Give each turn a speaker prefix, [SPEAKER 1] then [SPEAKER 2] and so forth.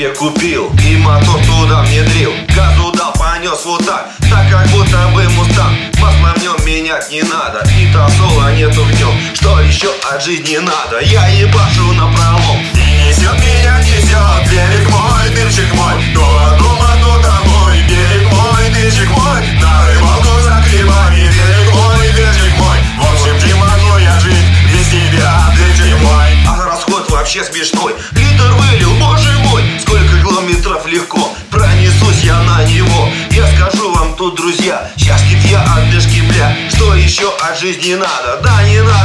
[SPEAKER 1] себе купил. И мотор туда внедрил Газу дал, понес вот так. Так как будто бы мустанг. Масло в нем менять не надо. И тосола нету в нем. Что еще от жизни надо? Я ебашу на пролом.
[SPEAKER 2] И несет меня, несет. Берег мой, дырчик мой. То дома, то домой. Берег мой, дырчик мой. На рыбалку за грибами Берег мой, дырчик мой. В общем, не могу я жить Без тебя, дырчик мой.
[SPEAKER 1] А расход вообще смешной. Литр вылил, Пронесусь я на него. Я скажу вам тут, друзья Счастлив я от бля. Что еще от жизни надо? Да не надо